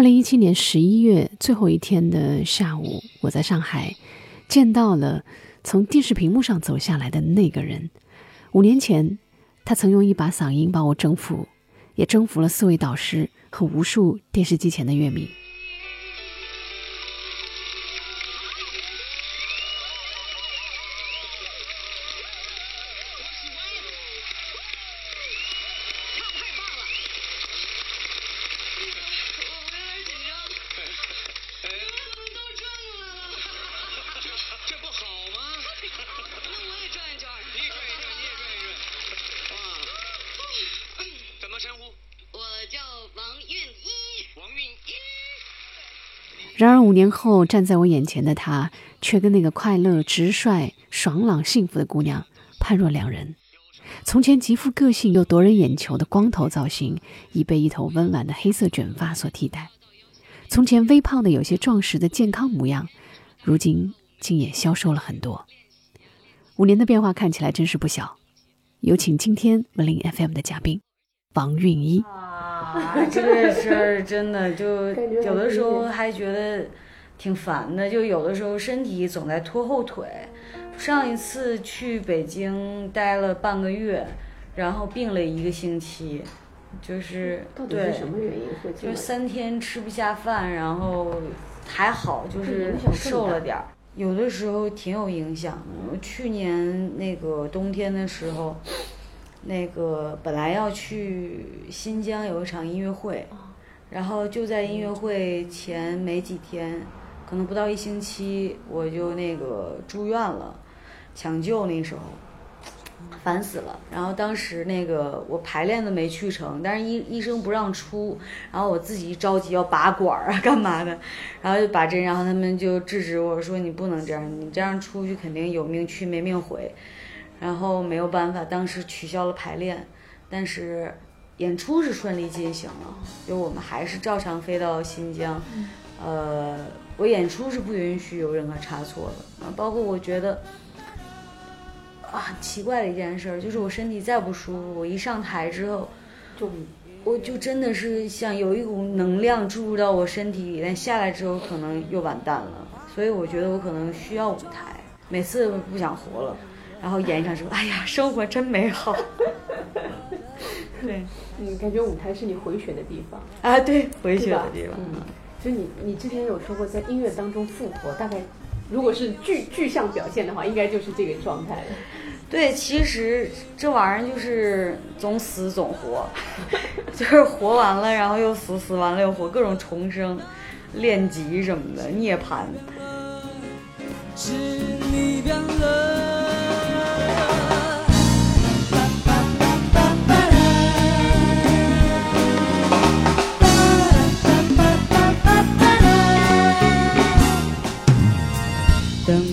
二零一七年十一月最后一天的下午，我在上海见到了从电视屏幕上走下来的那个人。五年前，他曾用一把嗓音把我征服，也征服了四位导师和无数电视机前的乐迷。然而五年后，站在我眼前的她，却跟那个快乐、直率、爽朗、幸福的姑娘判若两人。从前极富个性又夺人眼球的光头造型，已被一头温婉的黑色卷发所替代；从前微胖的有些壮实的健康模样，如今竟也消瘦了很多。五年的变化看起来真是不小。有请今天文林 FM 的嘉宾王韵一。啊，这个事儿真的就有的时候还觉得挺烦的，就有的时候身体总在拖后腿。上一次去北京待了半个月，然后病了一个星期，就是到底是什么原因会？就三天吃不下饭，然后还好就是瘦了点儿。有的时候挺有影响的。去年那个冬天的时候。那个本来要去新疆有一场音乐会，然后就在音乐会前没几天，可能不到一星期，我就那个住院了，抢救那时候，烦死了。然后当时那个我排练都没去成，但是医医生不让出，然后我自己着急要拔管儿啊干嘛的，然后就拔针，然后他们就制止我说你不能这样，你这样出去肯定有命去没命回。然后没有办法，当时取消了排练，但是演出是顺利进行了，就我们还是照常飞到新疆。呃，我演出是不允许有任何差错的啊，包括我觉得啊，很奇怪的一件事就是我身体再不舒服，我一上台之后，就我就真的是像有一股能量注入到我身体里，但下来之后可能又完蛋了，所以我觉得我可能需要舞台，每次不想活了。然后演一场说：“哎呀，生活真美好。”对，你感觉舞台是你回旋的地方啊？对，回旋的地方。嗯，就你，你之前有说过，在音乐当中复活，大概如果是具具象表现的话，应该就是这个状态了。对，其实这玩意儿就是总死总活，就是活完了，然后又死，死完了又活，各种重生、练级什么的，涅槃。是你变了。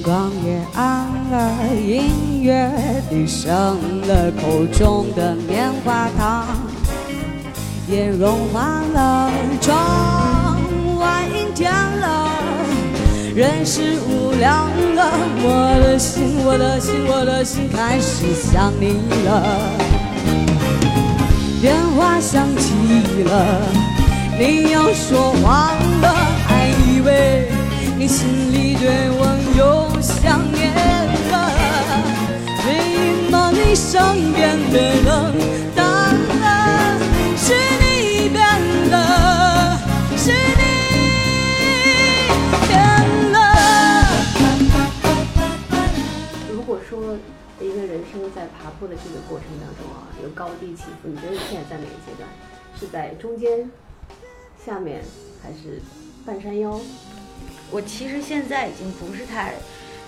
光也暗了，音乐低声了，口中的棉花糖也融化了，窗外阴天了，人是无聊了，我的心，我的心，我的心开始想你了。电话响起了，你要说谎了，还以为你心里对我。又想念了，最梦你身边的冷淡了，是你变了，是你变了。如果说一个人生在爬坡的这个过程当中啊，有高低起伏，你觉得现在在哪个阶段？是在中间、下面，还是半山腰？我其实现在已经不是太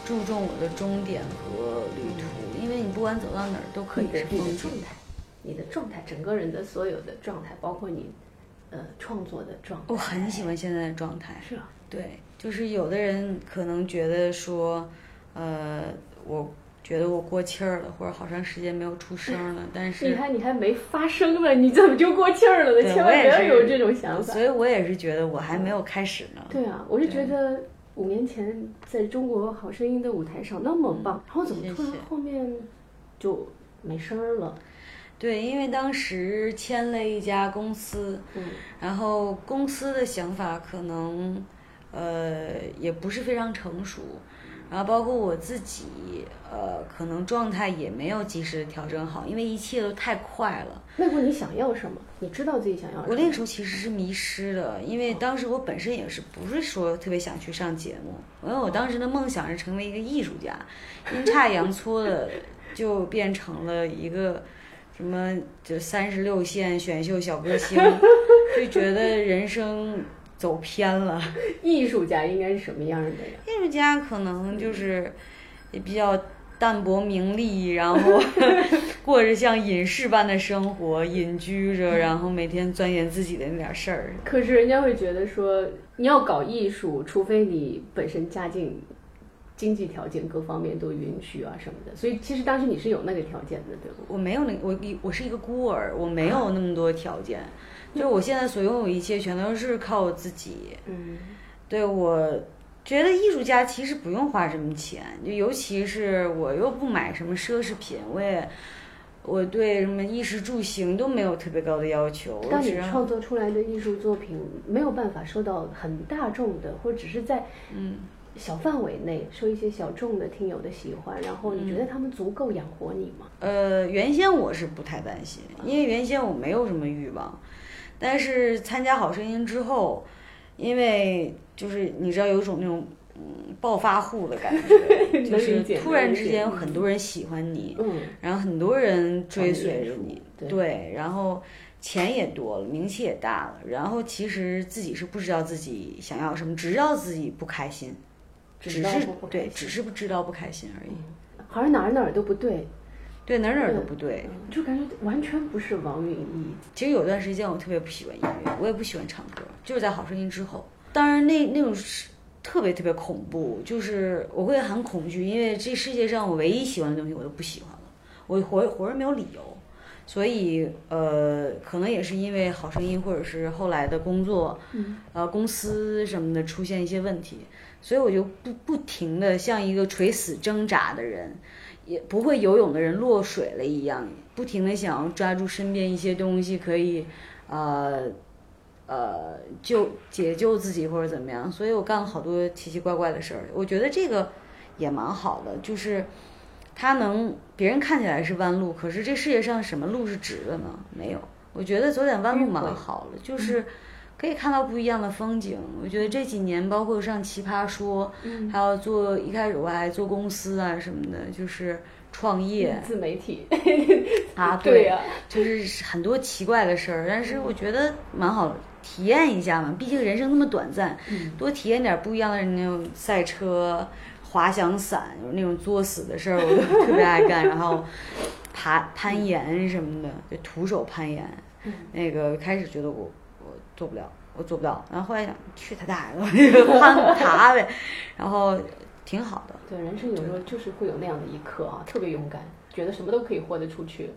注重我的终点和旅途，因为你不管走到哪儿都可以是你的状态，你的状态，整个人的所有的状态，包括你呃创作的状态。我很喜欢现在的状态。是啊。对，就是有的人可能觉得说，呃，我。觉得我过气儿了，或者好长时间没有出声了，但是你看你还没发声呢，你怎么就过气儿了呢？千万不要有这种想法。所以我也是觉得我还没有开始呢。对啊，我是觉得五年前在中国好声音的舞台上那么棒，然后怎么突然后面就没声儿了？对，因为当时签了一家公司，嗯，然后公司的想法可能，呃，也不是非常成熟，然后包括我自己，呃，可能状态也没有及时的调整好，因为一切都太快了。那会儿你想要什么？你知道自己想要什么？我那个时候其实是迷失的，因为当时我本身也是不是说特别想去上节目，因为我当时的梦想是成为一个艺术家，阴差阳错的就变成了一个什么就三十六线选秀小歌星，就觉得人生走偏了。艺术家应该是什么样的呀？艺术家可能就是也比较淡泊名利，然后过着像隐士般的生活，隐居着，然后每天钻研自己的那点事儿。可是人家会觉得说，你要搞艺术，除非你本身家境、经济条件各方面都允许啊什么的。所以其实当时你是有那个条件的，对不？我没有那我一我是一个孤儿，我没有那么多条件，就是我现在所拥有一切全都是靠我自己。嗯，对我觉得艺术家其实不用花什么钱，就尤其是我又不买什么奢侈品，我也我对什么衣食住行都没有特别高的要求。我当你创作出来的艺术作品没有办法受到很大众的，或者只是在嗯小范围内受一些小众的听友的喜欢，然后你觉得他们足够养活你吗？呃，原先我是不太担心，因为原先我没有什么欲望，但是参加《好声音》之后，因为就是你知道有一种那种嗯暴发户的感觉，就是突然之间有很多人喜欢你，嗯，然后很多人追随着你，对对，然后钱也多了，名气也大了，然后其实自己是不知道自己想要什么，只知道自己不开心，只只是对，只是不知道不开心而已，好像哪儿哪儿都不对，对，哪儿哪儿都不对。嗯就感觉完全不是王云一。其实有段时间我特别不喜欢音乐，我也不喜欢唱歌，就是在《好声音》之后。当然那那种是特别特别恐怖，就是我会很恐惧，因为这世界上我唯一喜欢的东西我都不喜欢了，我活活着没有理由。所以呃，可能也是因为《好声音》或者是后来的工作，嗯呃，公司什么的出现一些问题，所以我就不不停的像一个垂死挣扎的人，也不会游泳的人落水了一样，不停的想要抓住身边一些东西可以，呃，呃，救解救自己或者怎么样，所以我干了好多奇奇怪怪的事儿。我觉得这个也蛮好的，就是他能别人看起来是弯路，可是这世界上什么路是直的呢？没有。我觉得走点弯路蛮好的，就是可以看到不一样的风景。我觉得这几年，包括上奇葩说，嗯还有做一开始我还做公司啊什么的，就是创业自媒体啊，对呀就是很多奇怪的事儿。但是我觉得蛮好，体验一下嘛，毕竟人生那么短暂，嗯多体验点不一样的那种赛车、滑翔伞，有那种作死的事儿，我都 特别爱干。然后爬攀岩什么的，就徒手攀岩。嗯那个开始觉得我我做不了，我做不到，然后后来想去他大爷的，那个攀爬呗，然后挺好的。对，人生有时候就是会有那样的一刻啊，特别勇敢，觉得什么都可以豁得出去。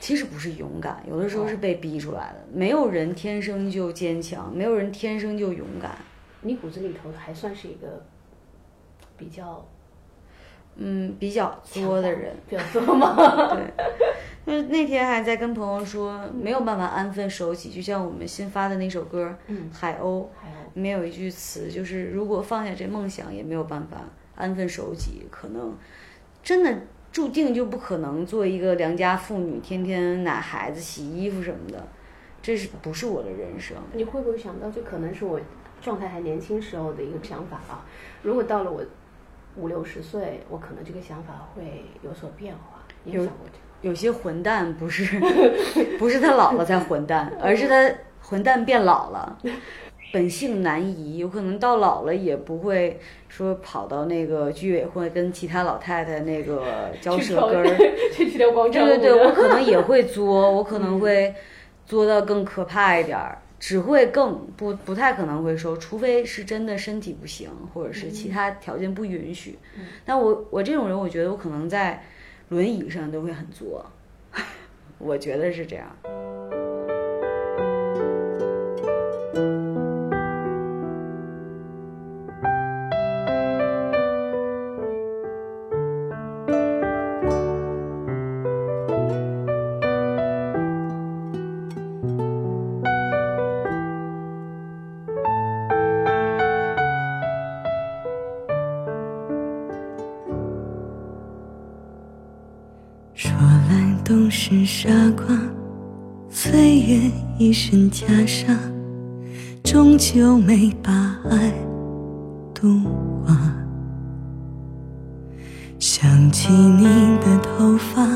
其实不是勇敢，有的时候是被逼出来的。没有人天生就坚强，没有人天生就勇敢。你骨子里头还算是一个比较嗯，比较作的人，比较作吗？对。就是那天还在跟朋友说，没有办法安分守己，就像我们新发的那首歌嗯《海鸥》，里面有一句词，就是如果放下这梦想，也没有办法安分守己，可能真的注定就不可能做一个良家妇女，天天奶孩子、洗衣服什么的，这是不是我的人生？你会不会想到，这可能是我状态还年轻时候的一个想法啊？如果到了我五六十岁，我可能这个想法会有所变化。你有有想过这个？有些混蛋不是 不是他老了才混蛋，而是他混蛋变老了，本性难移，有可能到老了也不会说跑到那个居委会跟其他老太太那个嚼舌根儿。去去广场对对对，我可能也会作，我可能会作到更可怕一点儿，只会更不不太可能会说，除非是真的身体不行，或者是其他条件不允许。但我我这种人，我觉得我可能在轮椅上都会很作，我觉得是这样。懂是傻瓜，岁月一身袈裟，终究没把爱度化。想起你的头发，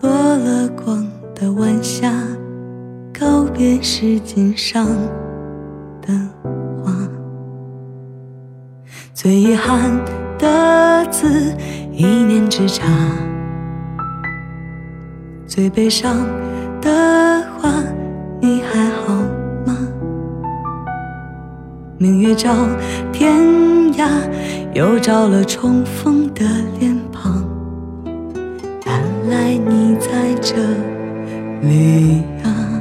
落了光的晚霞，告别时间上的花。最遗憾的字，一念之差。最悲伤的话，你还好吗？明月照天涯，又照了重逢的脸庞。原来你在这里啊！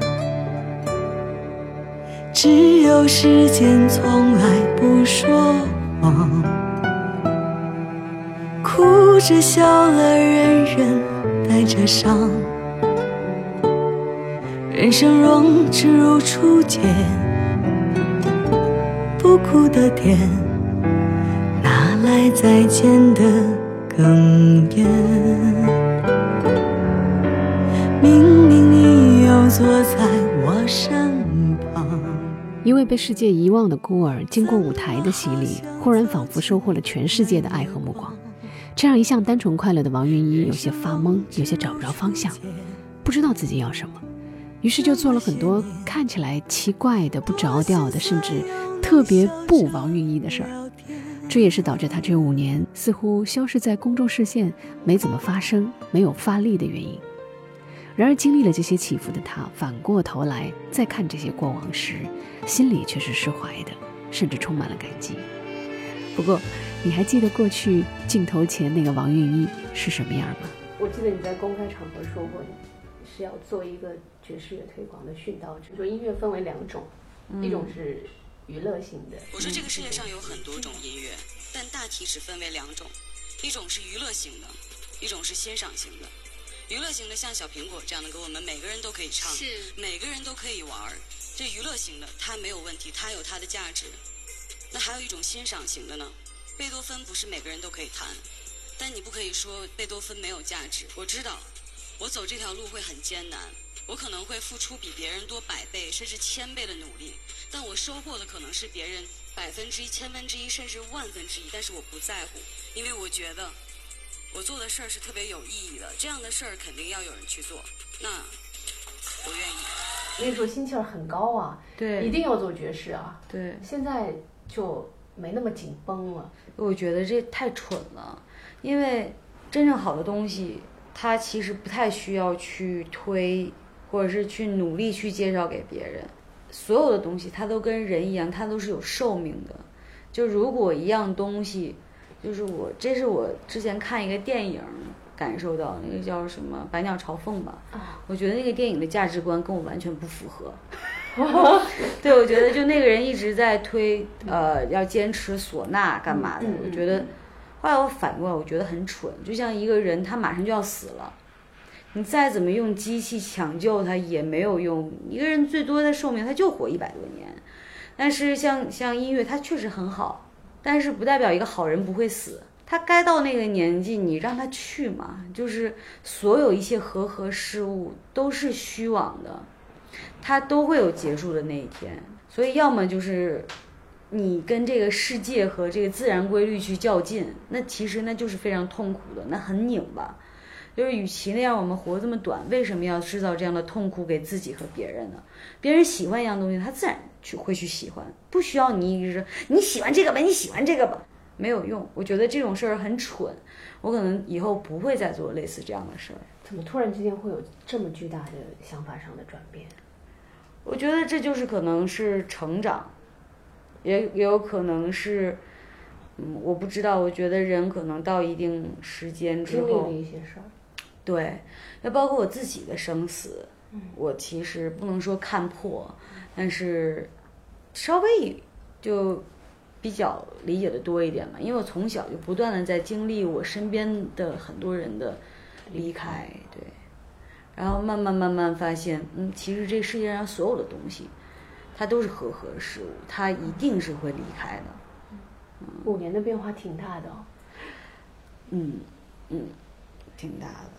只有时间从来不说谎，哭着笑了，人人带着伤。人生若只如初见，不哭的甜，哪来再见的哽咽？明明你又坐在我身旁。一位被世界遗忘的孤儿，经过舞台的洗礼，忽然仿佛收获了全世界的爱和目光。这让一向单纯快乐的王云一，有些发懵，有些找不着方向，不知道自己要什么。于是就做了很多看起来奇怪的、不着调的，甚至特别不王韵一的事儿。这也是导致他这五年似乎消失在公众视线、没怎么发声、没有发力的原因。然而，经历了这些起伏的他，反过头来再看这些过往时，心里却是释怀的，甚至充满了感激。不过，你还记得过去镜头前那个王韵一是什么样吗？我记得你在公开场合说过，是要做一个。爵士乐推广的殉道者，说音乐分为两种，一种是娱乐性的。我说这个世界上有很多种音乐，但大体只分为两种，一种是娱乐型的，一种是欣赏型的。娱乐型的像小苹果这样的歌，我们每个人都可以唱，是每个人都可以玩儿。这娱乐型的它没有问题，它有它的价值。那还有一种欣赏型的呢？贝多芬不是每个人都可以弹，但你不可以说贝多芬没有价值。我知道，我走这条路会很艰难。我可能会付出比别人多百倍甚至千倍的努力，但我收获的可能是别人百分之一、千分之一甚至万分之一。但是我不在乎，因为我觉得我做的事儿是特别有意义的。这样的事儿肯定要有人去做，那我愿意。那时候心气儿很高啊，对，一定要做爵士啊，对。现在就没那么紧绷了。我觉得这太蠢了，因为真正好的东西，它其实不太需要去推。或者是去努力去介绍给别人，所有的东西它都跟人一样，它都是有寿命的。就如果一样东西，就是我，这是我之前看一个电影感受到，那个叫什么《百鸟朝凤》吧。我觉得那个电影的价值观跟我完全不符合。对，我觉得就那个人一直在推，呃，要坚持唢呐干嘛的？我觉得，后来我反过来，我觉得很蠢。就像一个人，他马上就要死了。你再怎么用机器抢救他也没有用。一个人最多的寿命他就活一百多年，但是像像音乐，它确实很好，但是不代表一个好人不会死。他该到那个年纪，你让他去嘛。就是所有一切和合事物都是虚妄的，它都会有结束的那一天。所以要么就是你跟这个世界和这个自然规律去较劲，那其实那就是非常痛苦的，那很拧巴。就是与其那样，我们活这么短，为什么要制造这样的痛苦给自己和别人呢？别人喜欢一样东西，他自然去会去喜欢，不需要你一直说你喜欢这个吧，你喜欢这个吧，没有用。我觉得这种事儿很蠢，我可能以后不会再做类似这样的事儿。怎么突然之间会有这么巨大的想法上的转变？我觉得这就是可能是成长，也也有可能是，嗯，我不知道。我觉得人可能到一定时间之后，经历了一些事儿。对，那包括我自己的生死，我其实不能说看破，但是稍微就比较理解的多一点嘛。因为我从小就不断的在经历我身边的很多人的离开，对，然后慢慢慢慢发现，嗯，其实这世界上所有的东西，它都是和合事物，它一定是会离开的。五年的变化挺大的，嗯嗯，挺大的。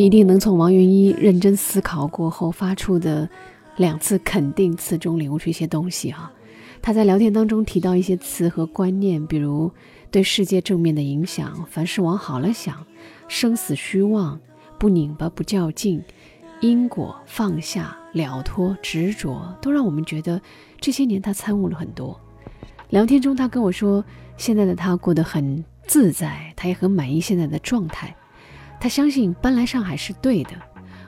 一定能从王云一认真思考过后发出的两次肯定词中领悟出一些东西哈。他在聊天当中提到一些词和观念，比如对世界正面的影响，凡事往好了想，生死虚妄，不拧巴不较劲，因果放下了脱执着，都让我们觉得这些年他参悟了很多。聊天中他跟我说，现在的他过得很自在，他也很满意现在的状态。他相信搬来上海是对的，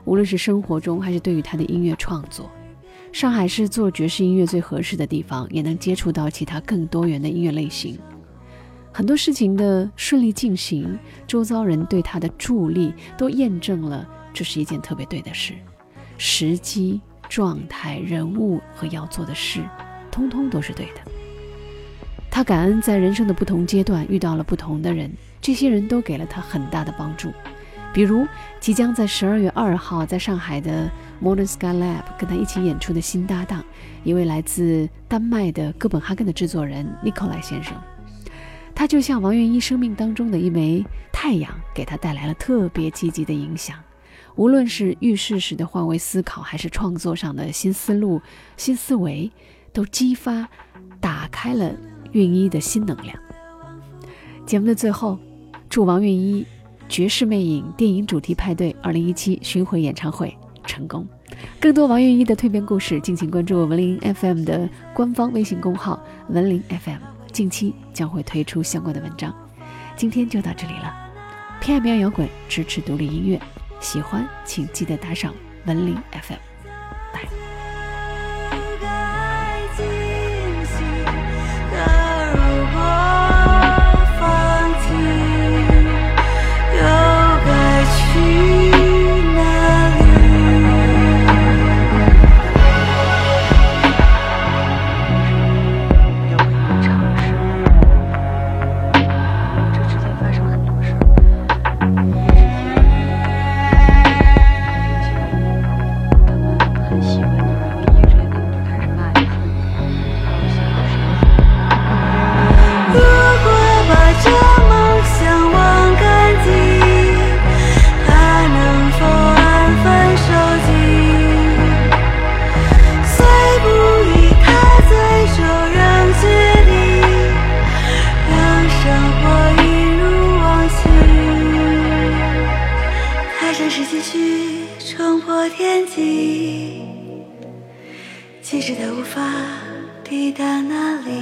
无论是生活中还是对于他的音乐创作。上海是做爵士音乐最合适的地方，也能接触到其他更多元的音乐类型。很多事情的顺利进行，周遭人对他的助力，都验证了这是一件特别对的事。时机、状态、人物和要做的事，通通都是对的。他感恩在人生的不同阶段遇到了不同的人，这些人都给了他很大的帮助。比如，即将在十二月二号在上海的 Modern Sky Lab 跟他一起演出的新搭档，一位来自丹麦的哥本哈根的制作人 n i k o l a 先生。他就像王源一生命当中的一枚太阳，给他带来了特别积极的影响。无论是遇事时的换位思考，还是创作上的新思路、新思维，都激发、打开了韵一的新能量。节目的最后，祝王韵一。《绝世魅影》电影主题派对二零一七巡回演唱会成功！更多王韵一的蜕变故事，敬请关注文林 FM 的官方微信公号“文林 FM”，近期将会推出相关的文章。今天就到这里了，偏爱民谣摇滚，支持独立音乐，喜欢请记得打赏文林 FM。几句冲破天际，机智的无法抵达那里，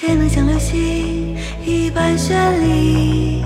也能像流星一般绚丽。